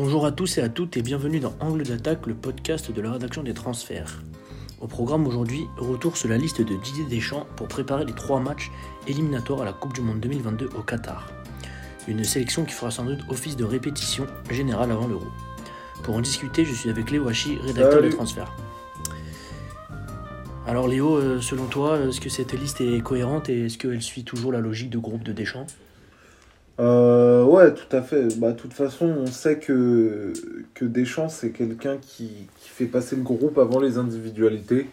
Bonjour à tous et à toutes et bienvenue dans Angle d'attaque, le podcast de la rédaction des transferts. Au programme aujourd'hui, retour sur la liste de Didier Deschamps pour préparer les trois matchs éliminatoires à la Coupe du Monde 2022 au Qatar. Une sélection qui fera sans doute office de répétition générale avant l'Euro. Pour en discuter, je suis avec Léo Hachi, rédacteur des transferts. Alors Léo, euh, selon toi, est-ce que cette liste est cohérente et est-ce qu'elle suit toujours la logique de groupe de Deschamps? Euh, ouais, tout à fait. Bah, de toute façon, on sait que, que Deschamps, c'est quelqu'un qui, fait passer le groupe avant les individualités.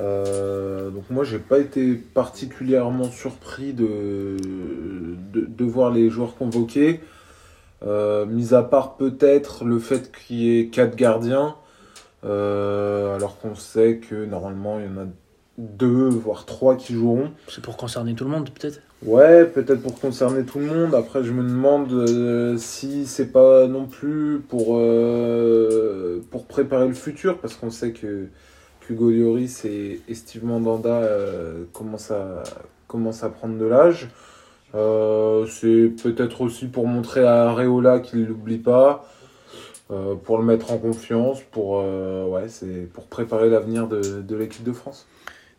Euh, donc moi, j'ai pas été particulièrement surpris de, voir les joueurs convoqués. Euh, mis à part peut-être le fait qu'il y ait quatre gardiens, alors qu'on sait que normalement, il y en a deux, voire trois qui joueront. C'est pour concerner tout le monde peut-être Ouais, peut-être pour concerner tout le monde. Après, je me demande euh, si c'est pas non plus pour, euh, pour préparer le futur, parce qu'on sait que Hugo Lloris et, et Steve Mandanda euh, commencent, à, commencent à prendre de l'âge. C'est peut-être aussi pour montrer à Areola qu'il ne l'oublie pas, euh, pour le mettre en confiance, pour, euh, ouais, c'est pour préparer l'avenir de, de l'équipe de France.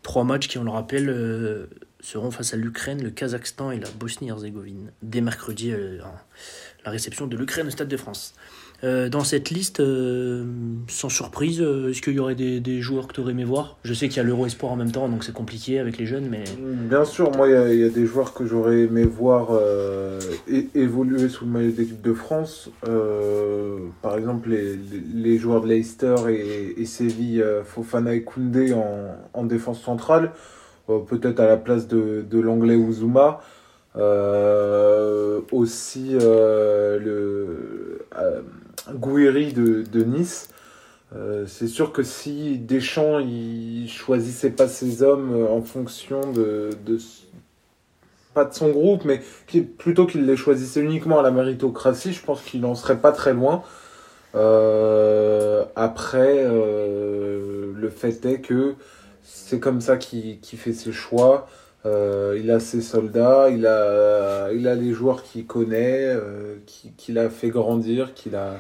Trois matchs qui, on le rappelle, euh, seront face à l'Ukraine, le Kazakhstan et la Bosnie-Herzégovine. Dès mercredi, euh, la réception de l'Ukraine au Stade de France. Euh, dans cette liste, euh, sans surprise, euh, est-ce qu'il y aurait des, joueurs que tu aurais aimé voir? Je sais qu'il y a l'Euro Espoir en même temps, donc c'est compliqué avec les jeunes, mais Bien sûr, moi, il y a- des joueurs que j'aurais aimé voir évoluer sous le maillot d'équipe de France. Par exemple, les, joueurs de Leicester et, Séville, Fofana et Koundé en, en défense centrale. Peut-être à la place de, l'anglais Uzuma. Aussi le Gouiri de, de Nice. Euh, c'est sûr que si Deschamps il choisissait pas ses hommes euh, en fonction de, pas de son groupe, mais plutôt qu'il les choisissait uniquement à la méritocratie, je pense qu'il en serait pas très loin. Euh, après, le fait est que c'est comme ça qu'il fait ses choix. Euh, il a ses soldats, il a, il a les joueurs qu'il connaît, euh, qui- qu'il a fait grandir, qu'il a,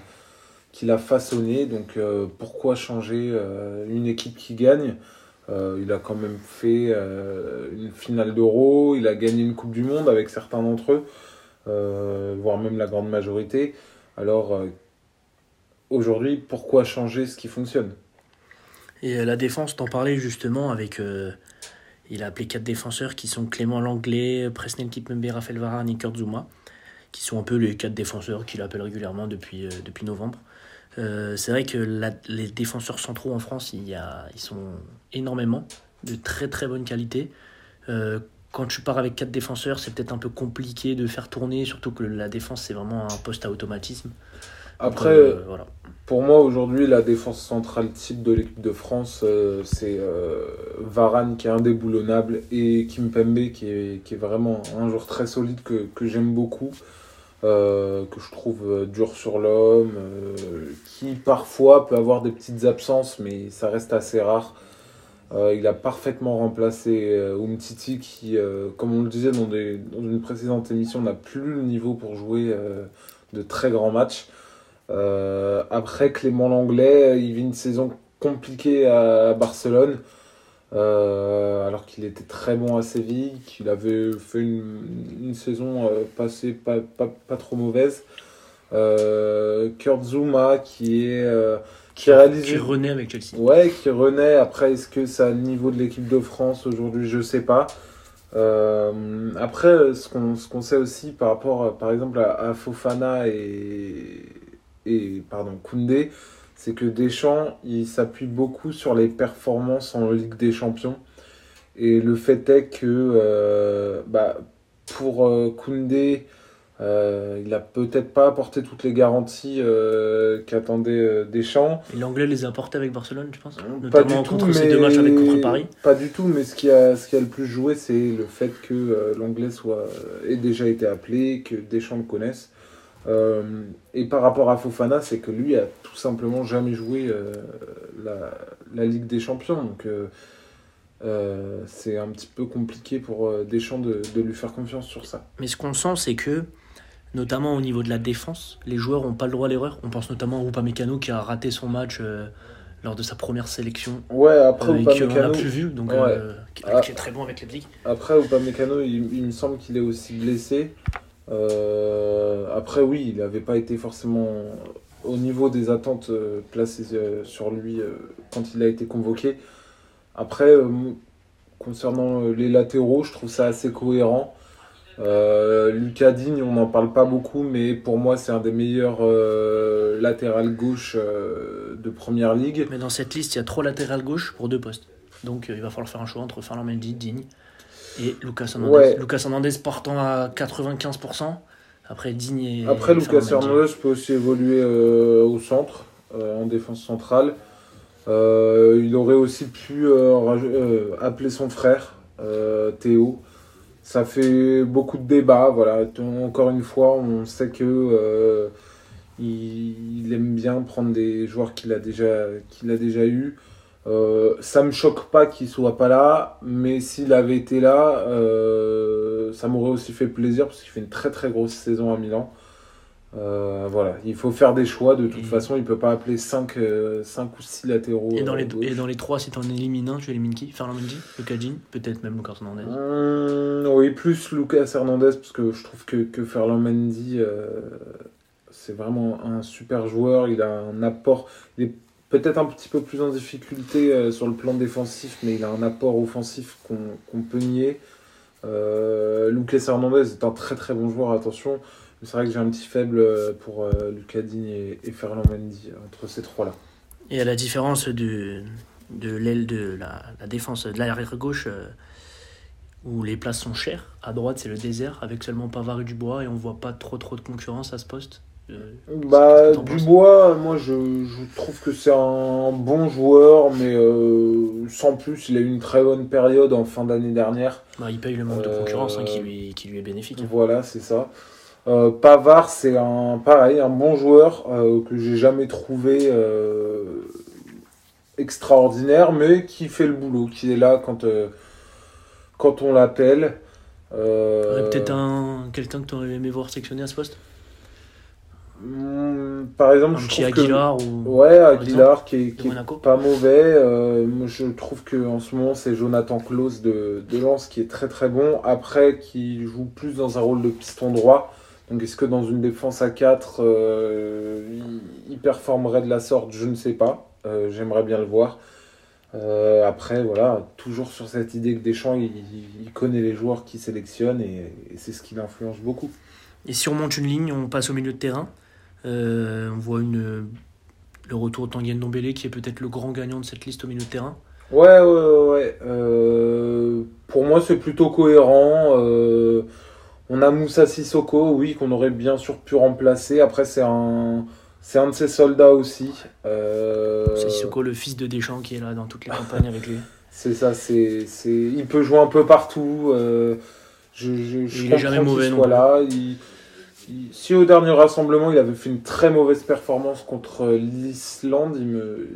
qu'il a façonné. Donc euh, pourquoi changer euh, une équipe qui gagne? Il a quand même fait une finale d'Euro, il a gagné une Coupe du Monde avec certains d'entre eux, voire même la grande majorité. Alors aujourd'hui, pourquoi changer ce qui fonctionne? Et la défense, t'en parlais justement avec. Il a appelé quatre défenseurs qui sont Clément Langlais, Presnel Kipembe, Raphaël Varane et Kurt Zouma, qui sont un peu les quatre défenseurs qu'il appelle régulièrement depuis, euh, novembre. Euh, c'est vrai que les défenseurs centraux en France, il y a, ils sont énormément, de très très bonne qualité. Euh, quand tu pars avec quatre défenseurs, c'est peut-être un peu compliqué de faire tourner, surtout que la défense, c'est vraiment un poste à automatisme. Après, euh, voilà. Pour moi, aujourd'hui, la défense centrale type de l'équipe de France, euh, c'est euh, Varane qui est indéboulonnable et Kimpembe qui est, qui est vraiment un joueur très solide que, que j'aime beaucoup, euh, que je trouve euh, dur sur l'homme, euh, qui parfois peut avoir des petites absences, mais ça reste assez rare. Euh, il a parfaitement remplacé euh, Umtiti qui, euh, comme on le disait dans, des- dans une précédente émission, n'a plus le niveau pour jouer euh, de très grands matchs. Euh, après, Clément Langlais, il vit une saison compliquée à Barcelone, euh, alors qu'il était très bon à Séville, qu'il avait fait une, une saison euh, passée pas, pas, pas trop mauvaise. Euh, Kurt Zouma, qui est euh, qui réalise Qui renaît avec Chelsea. Ouais, qui renaît. Après, est-ce que c'est à le niveau de l'équipe de France aujourd'hui? Je sais pas. Euh, après, ce qu'on ce qu'on sait aussi par rapport, par exemple, à, à Fofana et, et pardon, Koundé, c'est que Deschamps, il s'appuie beaucoup sur les performances en Ligue des Champions. Et le fait est que euh, bah, pour euh, Koundé, euh, il a peut-être pas apporté toutes les garanties qu'attendait Deschamps. Et l'anglais les a apportés avec Barcelone, penses Pas Notamment du tout, contre ces mais- deux matchs avec contre Paris. Pas du tout, mais ce qui a, ce qui a le plus joué, c'est le fait que l'anglais soit ait déjà été appelé, que Deschamps le connaisse. Euh, et par rapport à Fofana, c'est que lui a tout simplement jamais joué euh, la, la Ligue des Champions. Donc euh, c'est un petit peu compliqué pour Deschamps de, de lui faire confiance sur ça. Mais ce qu'on sent, c'est que notamment au niveau de la défense. Les joueurs n'ont pas le droit à l'erreur. On pense notamment à Upamecano qui a raté son match lors de sa première sélection. Ouais, après euh, qu'on n'a Upamecano, plus vu, donc Ouais. euh, qui, Ah. qui est très bon avec Leipzig. après Upamecano, il, il me semble qu'il est aussi blessé. Euh, après, oui, il n'avait pas été forcément au niveau des attentes euh, placées euh, sur lui quand il a été convoqué. Après, concernant les latéraux, je trouve ça assez cohérent. Lucas Digne, on n'en parle pas beaucoup, mais pour moi, c'est un des meilleurs euh, latéral gauche de première ligue. Mais dans cette liste, il y a trois latérales gauche pour deux postes. Donc il va falloir faire un choix entre Ferland Mendy, Digne et Lucas Hernandez. Ouais. Lucas Hernandez partant à 95%. Après Digne et. Après, Lucas. Hernandez peut aussi évoluer euh, au centre, euh, en défense centrale. Euh, il aurait aussi pu appeler son frère, Théo. Ça fait beaucoup de débats. Voilà. Encore une fois, on sait que il, il aime bien prendre des joueurs qu'il a déjà, qu'il a déjà eu. Euh, ça me choque pas qu'il soit pas là, mais s'il avait été là, euh, ça m'aurait aussi fait plaisir parce qu'il fait une très très grosse saison à Milan. Euh, voilà, il faut faire des choix. De toute Et- façon, il peut pas appeler 5 ou 6 latéraux. Et dans, les, gauche. et dans les trois, si tu en élimines un, tu élimines qui? Ferland Mendy, peut-être même Lucas Hernandez. Hum, oui, plus Lucas Hernandez, parce que je trouve que, que Ferland Mendy, euh, c'est vraiment un super joueur. Il a un apport. Il est peut-être un petit peu plus en difficulté euh, sur le plan défensif, mais il a un apport offensif qu'on peut nier. Euh, Lucas Hernandez est un très très bon joueur, attention. C'est vrai que j'ai un petit faible euh, pour euh, et, et Ferland Mendy, entre ces trois-là. Et à la différence de, l'aile de la, défense de l'arrière gauche, euh, où les places sont chères, à droite c'est le désert, avec seulement Pavard et Dubois, et on voit pas trop trop de concurrence à ce poste? Euh, Bah, Dubois, moi je, je trouve que c'est un bon joueur, mais euh, sans plus, il a eu une très bonne période en fin d'année dernière. bah, il paye le manque de Euh, concurrence hein, qui, lui, qui lui est bénéfique. hein. Voilà, c'est ça. Euh, Pavard, c'est un pareil, un bon joueur que j'ai jamais trouvé extraordinaire, mais qui fait le boulot, qui est là quand, quand on l'appelle. Euh, Ouais, Peut-être un, quelqu'un que tu aurais aimé voir sectionner à ce poste? Par exemple, Un je petit trouve que- Aguilar ou Ouais, Aguilar qui est, qui pas mauvais. Euh, moi, je trouve que en ce moment, c'est Jonathan Klaus de, de Lens qui est très très bon. Après, qui joue plus dans un rôle de piston droit. Donc, est-ce que dans une défense à 4, euh, il, il performerait de la sorte? Je ne sais pas. Euh, J'aimerais bien le voir. Euh, après, voilà, toujours sur cette idée que Deschamps, il, il connaît les joueurs qu'il sélectionne et, et c'est ce qui l'influence beaucoup. Et si on monte une ligne, on passe au milieu de terrain. Euh, on voit une, le retour de Tanguy Ndombele qui est peut-être le grand gagnant de cette liste au milieu de terrain. Ouais, ouais, ouais. Euh, pour moi, c'est plutôt cohérent. Euh, on a Moussa Sissoko, oui, qu'on aurait bien sûr pu remplacer. Après, c'est un, c'est un de ses soldats aussi. C'est Sissoko, le fils de Deschamps, qui est là dans toutes les campagnes avec lui. c'est ça, c'est, c'est, il peut jouer un peu partout. Je, je, je Il est jamais mauvais non soit plus. là. Il- si au dernier rassemblement, il avait fait une très mauvaise performance contre l'Islande, il me,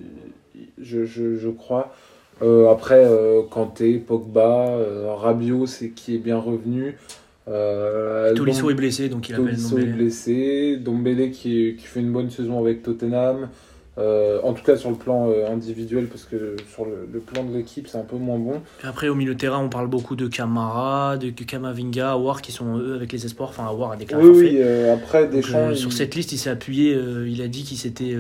je, je, je crois. Euh, après, euh, Kanté, Pogba, euh, Rabiot, c'est qui est bien revenu. Euh, Tolisso est blessé, donc il appelle Tolisso est blessé. Dombele qui, est- qui fait une bonne saison avec Tottenham. Euh, en tout cas sur le plan euh, individuel, parce que sur le, le plan de l'équipe, c'est un peu moins bon. Après, au milieu de terrain, on parle beaucoup de Camara, de Kamavinga, Awar, qui sont eux avec les espoirs. Enfin, Awar a déclaré Oui, oui, euh, après Deschamps. euh, il- Sur cette liste, il s'est appuyé. il a dit qu'il s'était,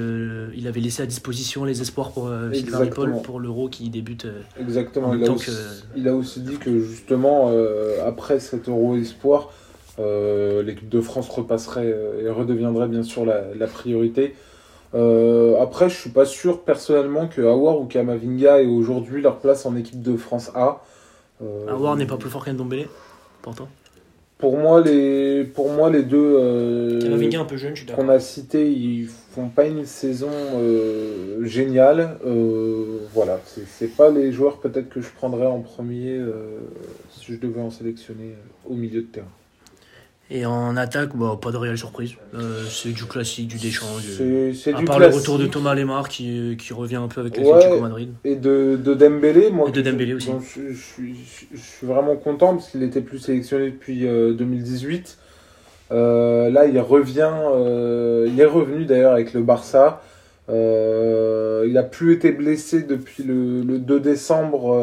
il avait laissé à disposition les espoirs pour. Ripoll pour l'Euro qui débute. Exactement, En il a, aussi, que- il a aussi dit que justement, après cet Euro Espoir, l'équipe de France repasserait et redeviendrait bien sûr la, la priorité. Euh, après, je suis pas sûr personnellement que Awar ou Kamavinga aient aujourd'hui leur place en équipe de France A. Euh, Awar n'est pas plus fort qu'Ndombele, pourtant. Pour moi, les, pour moi, les deux euh, Kamavinga un peu jeune, je suis qu'on a cités, ils font pas une saison euh, géniale. Euh, voilà, c'est c'est pas les joueurs peut-être que je prendrais en premier euh, si je devais en sélectionner euh, au milieu de terrain. Et en attaque, bah, pas de réelle surprise. Euh, c'est du classique, du Deschamps. Du... C'est du part le retour de Thomas Lemar qui, qui revient un peu avec Ouais. l'Atlético Madrid. Et de, de Dembélé, moi, Et de Dembélé aussi. je, je suis, je suis vraiment content parce qu'il était plus sélectionné depuis euh, 2018. là, il revient, il est revenu d'ailleurs avec le Barça. il n'a plus été blessé depuis le, le 2 décembre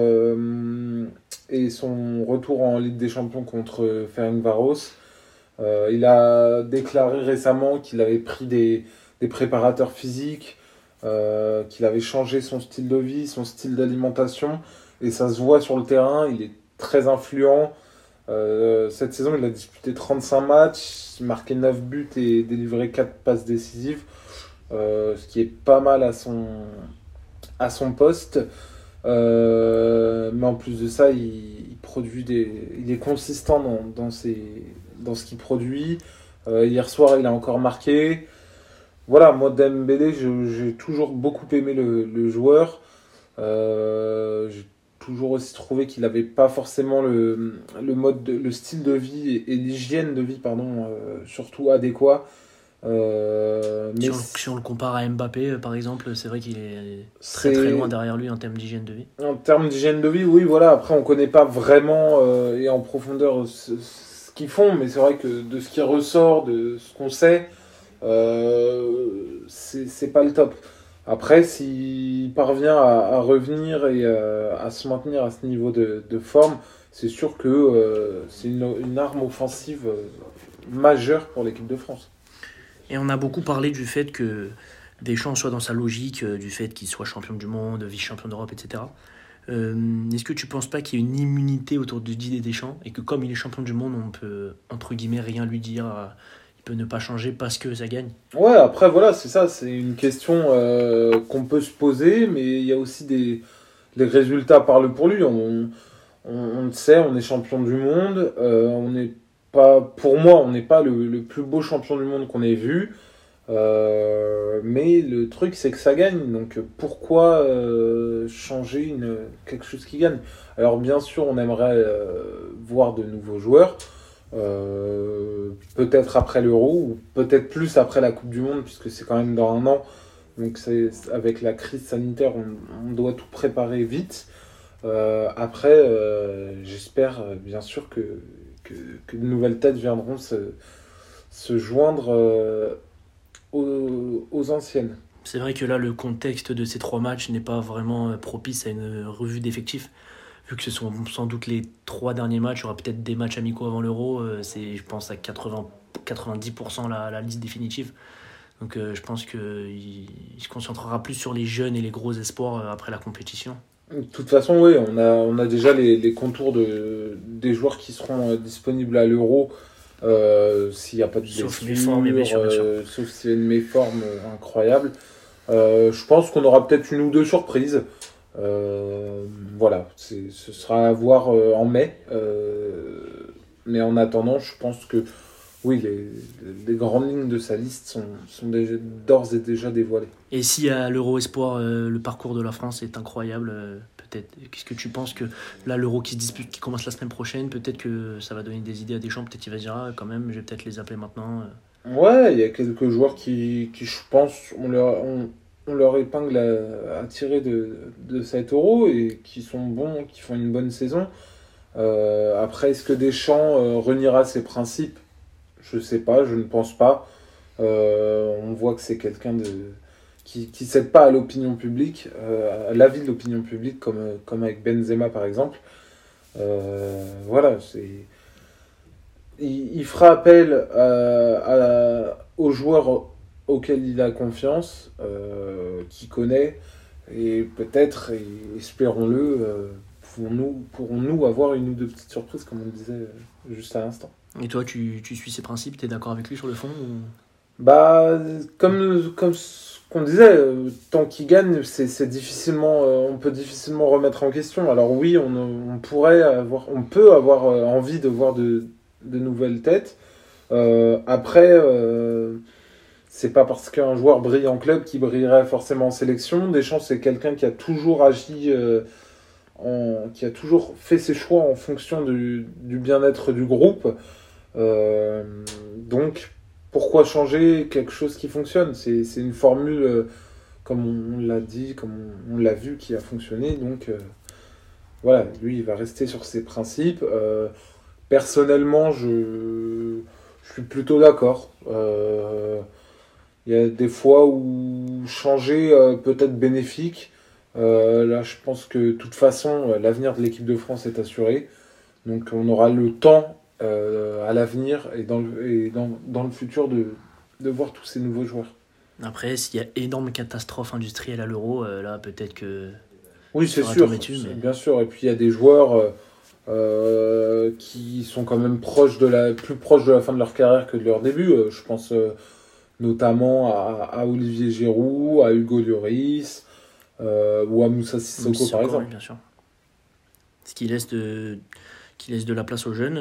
et son retour en Ligue des Champions contre Ferencvaros. Euh, il a déclaré récemment qu'il avait pris des, des préparateurs physiques, euh, qu'il avait changé son style de vie, son style d'alimentation, et ça se voit sur le terrain, il est très influent. Euh, cette saison, il a disputé 35 matchs, marqué 9 buts et délivré 4 passes décisives, ce qui est pas mal à son, poste. mais en plus de ça, il, produit des, il est consistant dans, dans, ses, dans ce qu'il produit. Euh, hier soir, il a encore marqué. Voilà, moi, Dembélé, j'ai toujours beaucoup aimé le, joueur. Euh, j'ai toujours aussi trouvé qu'il n'avait pas forcément le, le, mode le style de vie et, l'hygiène de vie, pardon, euh, surtout adéquat. mais si on, le compare à Mbappé, par exemple, c'est vrai qu'il est très très loin derrière lui en termes d'hygiène de vie. En termes d'hygiène de vie, oui, voilà. Après, on ne connaît pas vraiment et en profondeur qu'ils font, mais c'est vrai que de ce qui ressort, de ce qu'on sait, euh, c'est pas le top. Après, s'il parvient à, revenir et euh, à se maintenir à ce niveau de, forme, c'est sûr que euh, c'est une, arme offensive majeure pour l'équipe de France. Et on a beaucoup parlé du fait que Deschamps soit dans sa logique, du fait qu'il soit champion du monde, vice-champion d'Europe, etc. Euh, est-ce que tu penses pas qu'il y a une immunité autour de Didier Deschamps et que comme il est champion du monde, on peut entre guillemets rien lui dire, euh, il peut ne pas changer parce que ça gagne? Ouais, après voilà, c'est ça, c'est une question euh, qu'on peut se poser, mais il y a aussi des les résultats parlent pour lui. On, le sait, on est champion du monde, on n'est pas, pour moi, on n'est pas le, plus beau champion du monde qu'on ait vu. Euh, mais le truc, c'est que ça gagne. Donc pourquoi euh, changer quelque chose qui gagne? Alors bien sûr, on aimerait euh, voir de nouveaux joueurs. peut-être après l'Euro ou peut-être plus après la Coupe du Monde puisque c'est quand même dans un an. Donc avec la crise sanitaire, on, doit tout préparer vite. après, j'espère bien sûr que, de nouvelles têtes viendront se, se joindre aux, anciennes. C'est vrai que là, le contexte de ces trois matchs n'est pas vraiment euh, propice à une revue d'effectifs. Vu que ce sont sans doute les trois derniers matchs, il y aura peut-être des matchs amicaux avant l'Euro. Euh, c'est, je pense, à 80, 90% la, la, liste définitive. Donc euh, je pense qu'il se concentrera plus sur les jeunes et les gros espoirs après la compétition. De toute façon, oui, on a, on a déjà les, les contours de, des joueurs qui seront disponibles à l'Euro euh, s'il n'y a pas de sauf blessure, euh, sauf s'il y a une méforme euh, incroyable. je pense qu'on aura peut-être une ou deux surprises. voilà, ce sera à voir en mai. mais en attendant, je pense que oui, les, les, grandes lignes de sa liste sont, sont d'ores et déjà dévoilées. Et si à l'Euro Espoir, le parcours de la France est incroyable, Qu'est-ce que tu penses que là, l'Euro qui se dispute, qui commence la semaine prochaine, peut-être que ça va donner des idées à Deschamps, peut-être qu'il va dire ah, quand même, je vais peut-être les appeler maintenant. Euh. Ouais, il y a quelques joueurs qui, qui je pense, on leur, épingle à, tirer de, de cet Euro et qui sont bons, qui font une bonne saison. Euh, après, est-ce que Deschamps euh, reniera ses principes? Je sais pas, je ne pense pas. on voit que c'est quelqu'un de qui ne cède pas à l'opinion publique, euh, à l'avis de l'opinion publique, comme, comme avec Benzema par exemple. Euh, voilà, c'est. Il, fera appel à, aux joueurs auxquels il a confiance, euh, qu'il connaît, et peut-être, espérons-le, pourrons-nous pourrons avoir une ou deux petites surprises, comme on disait juste à l'instant. Et toi, tu, tu suis ses principes, tu es d'accord avec lui sur le fond Bah, comme, comme qu'on disait, euh, tant qu'il gagne, c'est difficilement, euh, on peut difficilement remettre en question. Alors oui, on, peut avoir euh, envie de voir de, nouvelles têtes. après, c'est pas parce qu'un joueur brille en club qu'il brillerait forcément en sélection. Deschamps, c'est quelqu'un qui a toujours agi, en, qui a toujours fait ses choix en fonction du bien-être du groupe. donc pourquoi changer quelque chose qui fonctionne C'est une formule, euh, comme on, l'a dit, comme on, l'a vu, qui a fonctionné. Donc euh, voilà, lui, il va rester sur ses principes. Euh, personnellement, je suis plutôt d'accord. Il y a des fois où changer peut être bénéfique. Là, je pense que de toute façon, l'avenir de l'équipe de France est assuré. Donc, on aura le temps à l'avenir et, dans le, et dans, dans le futur de, de voir tous ces nouveaux joueurs. Après, s'il y a énorme catastrophe industrielle à l'euro, là, peut-être que. Oui, c'est sûr. Bien sûr. Et puis, il y a des joueurs euh, qui sont quand même proches de la, plus proches de la fin de leur carrière que de leur début. Euh, je pense euh, notamment à, à, Olivier Giroud, à Hugo Lloris ou à Moussa Sissoko, par exemple. bien sûr. Ce qui laisse de, qui laisse de la place aux jeunes,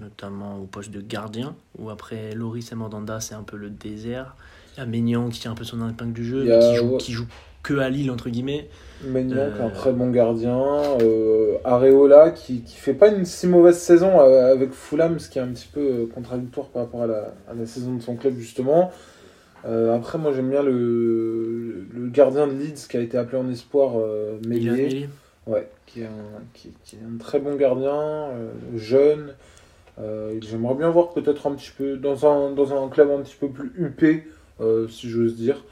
notamment au poste de gardien, où après Loris et Mandanda, c'est un peu le désert. Il y a Maignan qui tient un peu son épingle du jeu, qui, joue, qui joue que à Lille, entre guillemets. Maignan, qui est un très bon gardien. Euh, Areola, qui, qui fait pas une si mauvaise saison euh, avec Fulham, ce qui est un petit peu euh, contradictoire par rapport à la, à la saison de son club, justement. après, moi, j'aime bien le, le, gardien de Leeds qui a été appelé en espoir, euh, Ouais, qui est, un, qui, qui, est un très bon gardien, jeune. J'aimerais bien voir peut-être un petit peu dans un, dans un club un petit peu plus huppé, si j'ose dire.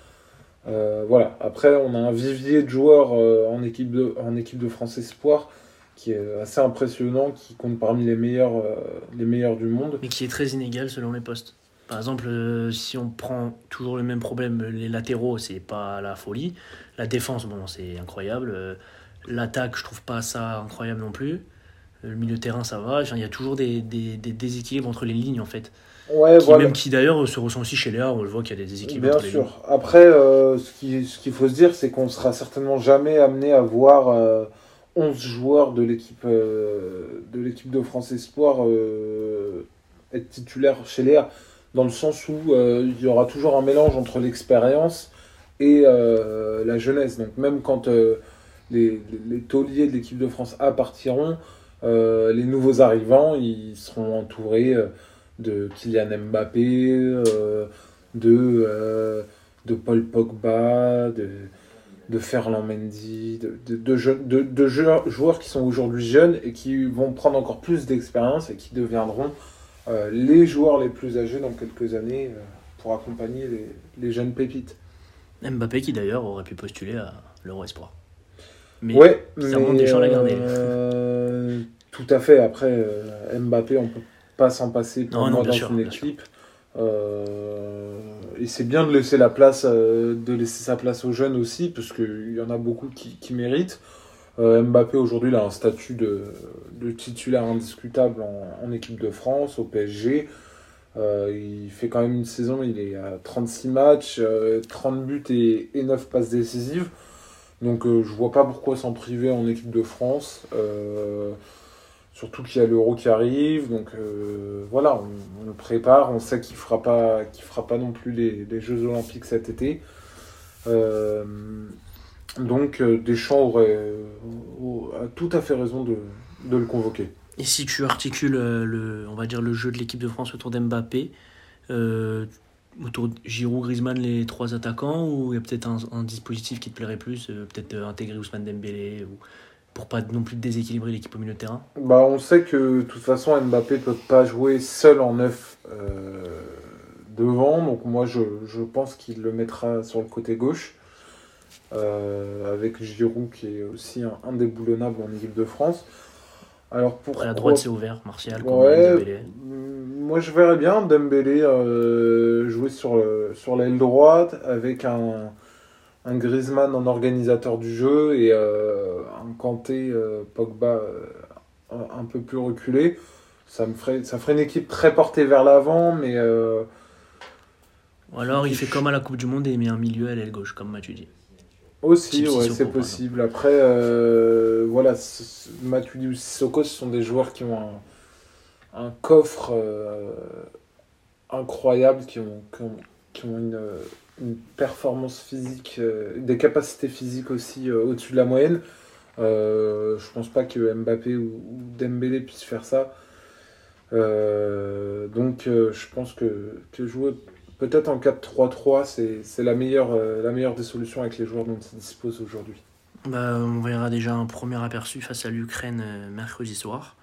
Euh, voilà. Après, on a un vivier de joueurs euh, en, équipe de, en équipe de France Espoir qui est assez impressionnant, qui compte parmi les meilleurs, euh, les meilleurs du monde. Mais qui est très inégal selon les postes. Par exemple, si on prend toujours le même problème, les latéraux, c'est pas la folie. La défense, bon, c'est incroyable. L'attaque, je trouve pas ça incroyable non plus. Le milieu de terrain, ça va. il y a toujours des, des, des déséquilibres entre les lignes, en fait. Ouais, qui, Même qui d'ailleurs se ressent aussi chez Léa, on le voit qu'il y a des déséquilibres. Bien sûr. Après, euh, ce qu'il ce qu'il faut se dire, c'est qu'on sera certainement jamais amené à voir euh, 11 joueurs de l'équipe euh, de l'équipe de France Espoir euh, être titulaire chez Léa, dans le sens où il y aura toujours un mélange entre l'expérience et la jeunesse. Donc même quand les, tauliers de l'équipe de France A partiront, les nouveaux arrivants, ils seront entourés de Kylian Mbappé, euh, de, euh, Paul Pogba, de, Ferland Mendy, de, joueurs, qui sont aujourd'hui jeunes et qui vont prendre encore plus d'expérience et qui deviendront euh, les joueurs les plus âgés dans quelques années pour accompagner les, les, jeunes pépites. Mbappé qui d'ailleurs aurait pu postuler à l'Euro Espoir. Mais ouais, ça des gens à garder. tout à fait. Après, Mbappé, on peut pas s'en passer pour dans une équipe. Euh, et c'est bien de laisser la place, euh, de laisser sa place aux jeunes aussi, parce qu'il y en a beaucoup qui, qui méritent. Euh, Mbappé aujourd'hui il a un statut de, de titulaire indiscutable en, en, équipe de France, au PSG. il fait quand même une saison, il est à 36 matchs, 30 buts et, et 9 passes décisives. Donc je vois pas pourquoi s'en priver en équipe de France. Surtout qu'il y a l'euro qui arrive, donc euh, voilà, on, le prépare, on sait qu'il fera, pas, fera pas non plus les, Jeux Olympiques cet été. Euh, donc euh, Deschamps aurait a tout à fait raison de, de, le convoquer. Et si tu articules le, on va dire, le jeu de l'équipe de France autour d'Mbappé, autour de Giroud, Griezmann, les trois attaquants, ou il y a peut-être un, dispositif qui te plairait plus, peut-être intégrer Ousmane Dembélé ou pour pas non plus déséquilibrer l'équipe au milieu de terrain? Bah, On sait que de toute façon Mbappé ne peut pas jouer seul en neuf euh, devant, donc moi je, pense qu'il le mettra sur le côté gauche, euh, avec Giroud qui est aussi un indéboulonnable en équipe de France. Alors pour à la droite c'est ouvert, Martial, ouais, Moi je verrais bien Dembélé euh, jouer sur, sur l'aile droite avec un un Griezmann en organisateur du jeu et euh, un Kanté euh, Pogba un peu plus reculé. Ça, me ferait, ça ferait une équipe très portée vers l'avant, mais. Ou alors il fait comme à la Coupe du Monde et il met un milieu à l'aile gauche, comme Matuidi. Aussi, ouais, c'est possible. Après, voilà, Matuidi ou Sissoko, ce sont des joueurs qui ont un, un coffre incroyable, qui ont, qui ont, qui ont une une performance physique, euh, des capacités physiques aussi euh, au-dessus de la moyenne. Euh, je pense pas que Mbappé ou, Dembélé puissent faire ça. donc je pense que, que jouer peut-être en 4-3-3, c'est la meilleure, la meilleure des solutions avec les joueurs dont il dispose aujourd'hui. Bah, on verra déjà un premier aperçu face à l'Ukraine mercredi soir,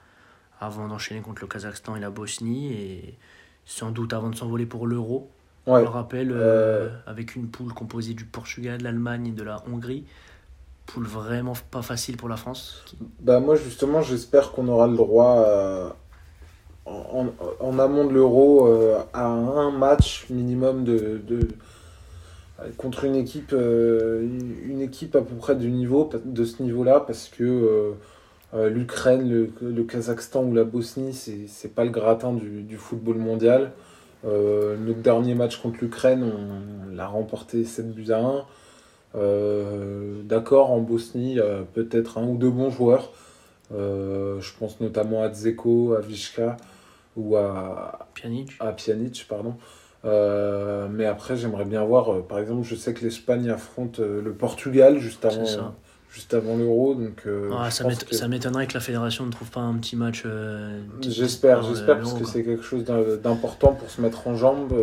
avant d'enchaîner contre le Kazakhstan et la Bosnie. Et sans doute avant de s'envoler pour l'Euro. Ouais. On le rappelle, euh, avec une poule composée du Portugal, de l'Allemagne et de la Hongrie. Poule vraiment pas facile pour la France. Bah moi justement j'espère qu'on aura le droit à- en, amont de l'euro euh, à un match minimum de, contre une équipe euh, une équipe à peu près du niveau de ce niveau-là parce que euh, l'Ukraine, le, Kazakhstan ou la Bosnie c'est pas le gratin du, football mondial. Notre dernier match contre l'Ukraine on l'a remporté 7 buts à 1. Euh, D'accord, en Bosnie, peut-être un ou deux bons joueurs. Euh, je pense notamment à Dzeko, à Vishka ou à, Pjanic. à Pjanic, pardon. Euh, mais après, j'aimerais bien voir, euh, par exemple, je sais que l'Espagne affronte euh, le Portugal juste avant, juste l'Euro. Donc, Ah, ça que- m'étonnerait que la fédération ne trouve pas un petit match. J'espère, j'espère, parce que c'est quelque chose d'im- d'important pour se mettre en jambe.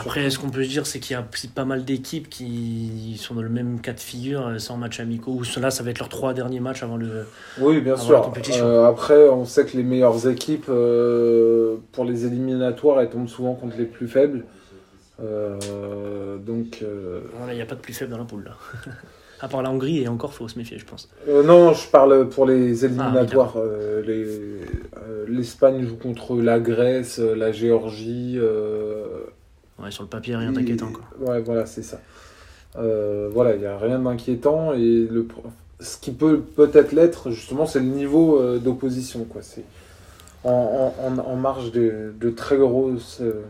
Après, ce qu'on peut se dire, c'est qu'il y a pas mal d'équipes qui sont dans le même cas de figure, euh, sans match amicaux. Ou ceux-là, ça va être leurs trois derniers matchs avant le. Oui, bien sûr. la compétition. Euh, après, on sait que les meilleures équipes euh, pour les éliminatoires, elles tombent souvent contre les plus faibles. Euh, donc, Voilà, il n'y a pas de plus faible dans la poule là. à part la Hongrie, et encore, faut se méfier, je pense. euh, non, je parle pour les Ah, éliminatoires. Les- euh, L'Espagne joue contre la Grèce, la Géorgie. Ouais, sur le papier, rien d'inquiétant. quoi. Ouais, voilà, c'est ça. Euh, voilà, il n'y a rien d'inquiétant. Et le, ce qui peut peut-être l'être, justement, c'est le niveau euh, d'opposition. quoi. C'est en, en, en- en marge de, de, très grosses, euh,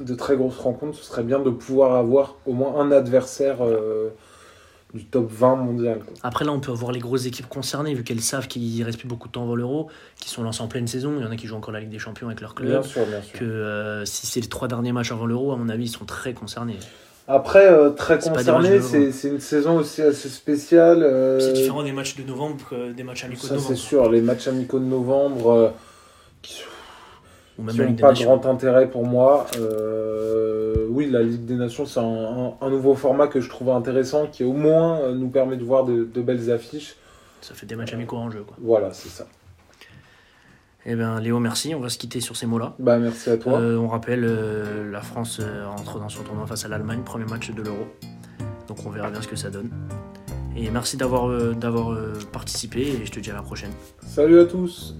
de très grosses rencontres, ce serait bien de pouvoir avoir au moins un adversaire du top 20 mondial. quoi. Après, là, on peut avoir les grosses équipes concernées, vu qu'elles savent qu'il reste plus beaucoup de temps avant l'Euro, qui sont lancées en pleine saison. Il y en a qui jouent encore la Ligue des Champions avec leur Bien club. sûr, bien sûr. Que euh, si c'est les trois derniers matchs avant l'Euro, à mon avis, ils sont très concernés. Après, euh, très C'est pas des concerné, matchs de c'est c'est une saison aussi assez spéciale. euh, C'est différent des matchs de novembre que des matchs amicaux de Ça, c'est novembre. sûr. Les matchs amicaux de novembre. euh, qui Ou même qui n'ont pas Nations. grand intérêt pour moi. Euh, oui, la Ligue des Nations, c'est un, un- un nouveau format que je trouve intéressant, qui au moins euh, nous permet de voir de, de belles affiches. Ça fait des matchs amicaux en jeu. Quoi. Voilà, c'est ça. Eh bien, Léo, merci. On va se quitter sur ces mots-là. Bah, merci à toi. Euh, on rappelle, euh, la France entre dans son tournoi face à l'Allemagne, premier match de l'Euro. Donc on verra bien ce que ça donne. Et merci d'avoir euh, d'avoir participé et je te dis à la prochaine. Salut à tous.